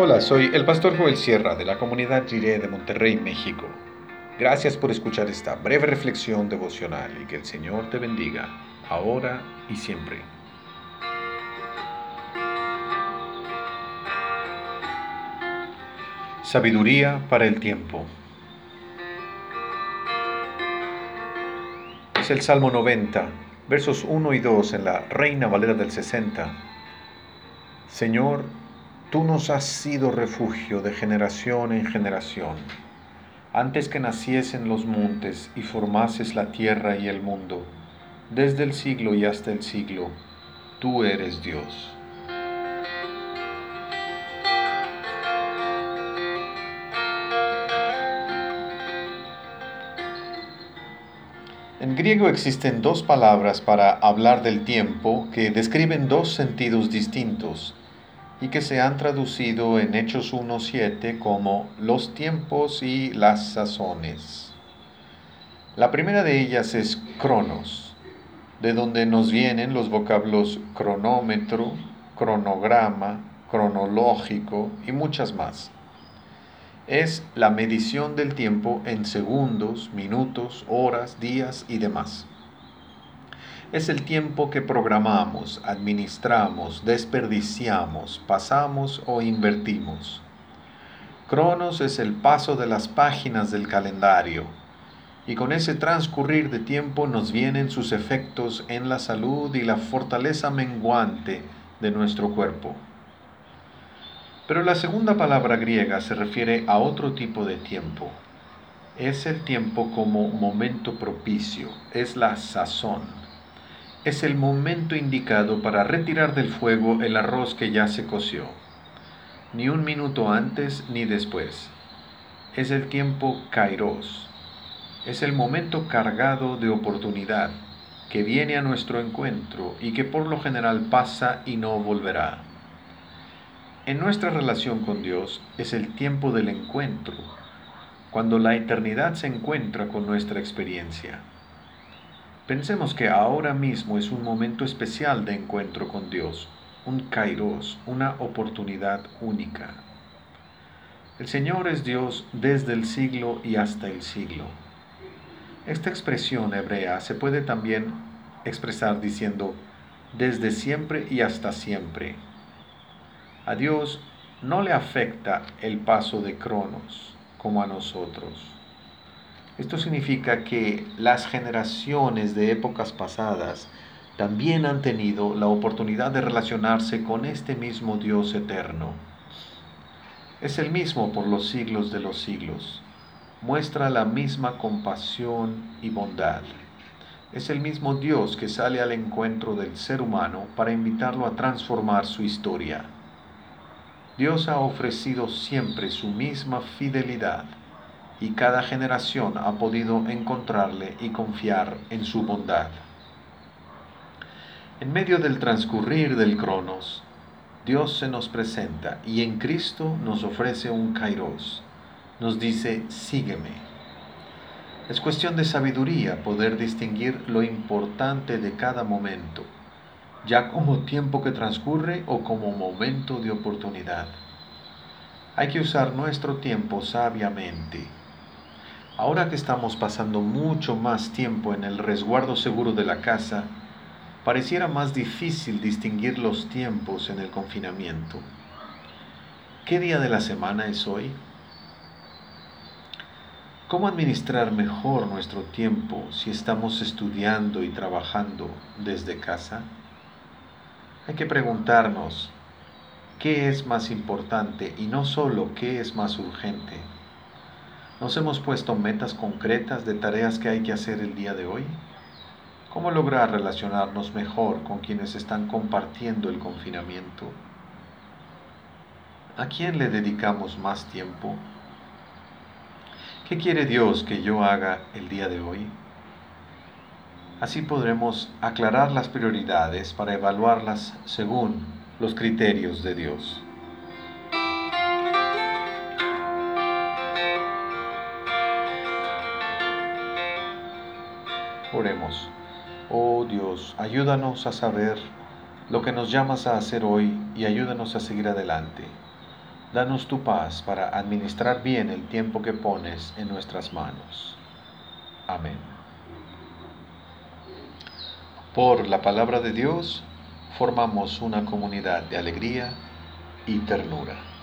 Hola, soy el pastor Joel Sierra de la comunidad Jiré de Monterrey, México. Gracias por escuchar esta breve reflexión devocional y que el Señor te bendiga, ahora y siempre. Sabiduría para el tiempo. Es el Salmo 90, versos 1 y 2 en la Reina Valera del 60. Señor, tú nos has sido refugio de generación en generación. Antes que naciesen los montes y formases la tierra y el mundo, desde el siglo y hasta el siglo, tú eres Dios. En griego existen dos palabras para hablar del tiempo que describen dos sentidos distintos y que se han traducido en Hechos 1.7 como los tiempos y las sazones. La primera de ellas es cronos, de donde nos vienen los vocablos cronómetro, cronograma, cronológico y muchas más es la medición del tiempo en segundos, minutos, horas, días y demás. Es el tiempo que programamos, administramos, desperdiciamos, pasamos o invertimos. Cronos es el paso de las páginas del calendario, y con ese transcurrir de tiempo nos vienen sus efectos en la salud y la fortaleza menguante de nuestro cuerpo. Pero la segunda palabra griega se refiere a otro tipo de tiempo. Es el tiempo como momento propicio, es la sazón. Es el momento indicado para retirar del fuego el arroz que ya se coció. Ni un minuto antes ni después. Es el tiempo kairos. Es el momento cargado de oportunidad que viene a nuestro encuentro y que por lo general pasa y no volverá. En nuestra relación con Dios es el tiempo del encuentro, cuando la eternidad se encuentra con nuestra experiencia. Pensemos que ahora mismo es un momento especial de encuentro con Dios, un kairos, una oportunidad única. El Señor es Dios desde el siglo y hasta el siglo. Esta expresión hebrea se puede también expresar diciendo desde siempre y hasta siempre a Dios no le afecta el paso de Cronos como a nosotros. Esto significa que las generaciones de épocas pasadas también han tenido la oportunidad de relacionarse con este mismo Dios eterno. Es el mismo por los siglos de los siglos. Muestra la misma compasión y bondad. Es el mismo Dios que sale al encuentro del ser humano para invitarlo a transformar su historia. Dios ha ofrecido siempre su misma fidelidad y cada generación ha podido encontrarle y confiar en su bondad. En medio del transcurrir del cronos, Dios se nos presenta y en Cristo nos ofrece un kairos. Nos dice, sígueme. Es cuestión de sabiduría poder distinguir lo importante de cada momento ya como tiempo que transcurre o como momento de oportunidad. Hay que usar nuestro tiempo sabiamente. Ahora que estamos pasando mucho más tiempo en el resguardo seguro de la casa, pareciera más difícil distinguir los tiempos en el confinamiento. ¿Qué día de la semana es hoy? ¿Cómo administrar mejor nuestro tiempo si estamos estudiando y trabajando desde casa? Hay que preguntarnos qué es más importante y no solo qué es más urgente. ¿Nos hemos puesto metas concretas de tareas que hay que hacer el día de hoy? ¿Cómo lograr relacionarnos mejor con quienes están compartiendo el confinamiento? ¿A quién le dedicamos más tiempo? ¿Qué quiere Dios que yo haga el día de hoy? Así podremos aclarar las prioridades para evaluarlas según los criterios de Dios. Oremos. Oh Dios, ayúdanos a saber lo que nos llamas a hacer hoy y ayúdanos a seguir adelante. Danos tu paz para administrar bien el tiempo que pones en nuestras manos. Amén. Por la palabra de Dios formamos una comunidad de alegría y ternura.